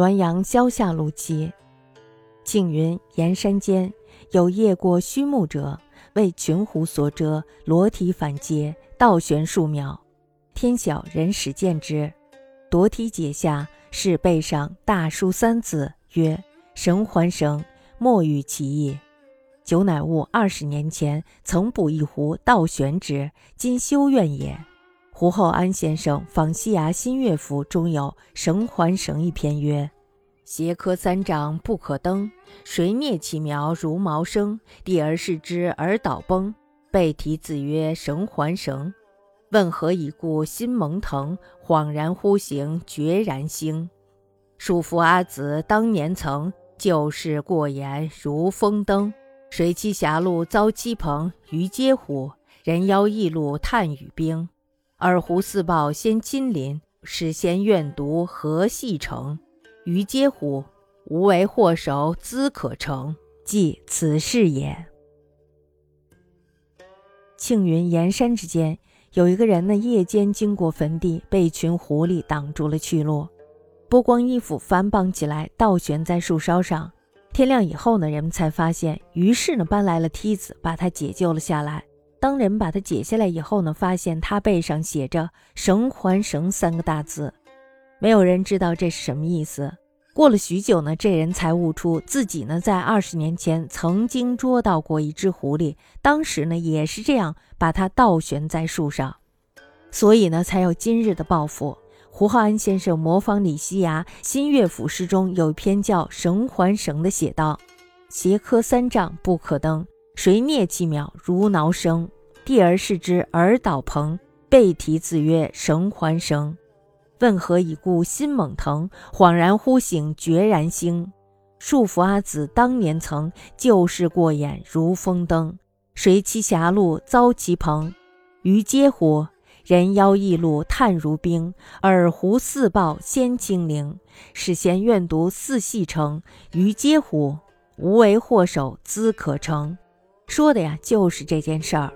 滦阳萧下路期。庆云岩山间有夜过虚木者，为群狐所遮，裸体反阶，倒悬数秒。天晓人始见之，夺体解下，是背上大书三字，曰“神还绳”，莫与其意。久乃悟二十年前曾捕一狐，倒悬之，今修怨也。胡厚安先生访西崖新乐府中有“绳环绳”一篇，曰：“斜柯三丈不可登，谁灭其苗如毛生？帝而视之而倒崩。背题字曰‘绳环绳’。问何以故？心蒙腾，恍然忽醒，决然兴。叔父阿子当年曾旧事过言如风灯。谁栖狭路遭鸡棚，鱼嗟乎？人妖异路探雨冰。”二胡四报先亲临，使先愿读何细成？余嗟乎！无为祸首兹可成，即此事也。庆云岩山之间，有一个人呢，夜间经过坟地，被一群狐狸挡住了去路，剥光衣服反绑起来，倒悬在树梢上。天亮以后呢，人们才发现，于是呢，搬来了梯子，把他解救了下来。当人把它解下来以后呢，发现它背上写着“绳环绳”三个大字，没有人知道这是什么意思。过了许久呢，这人才悟出自己呢在二十年前曾经捉到过一只狐狸，当时呢也是这样把它倒悬在树上，所以呢才有今日的报复。胡浩安先生模仿李西崖新乐府诗中有一篇叫“绳环绳”的，写道：“斜柯三丈不可登。”谁啮其苗如挠生？帝而视之而倒蓬。背啼子曰“绳还绳”。问何以故？心猛腾，恍然忽醒，决然兴。束缚阿子当年曾，旧事过眼如风灯。谁栖狭路遭其棚？鱼嗟乎！人妖异路叹如冰。尔狐似豹先清灵，使贤愿读四系成。于嗟乎！无为祸首兹可成。说的呀，就是这件事儿。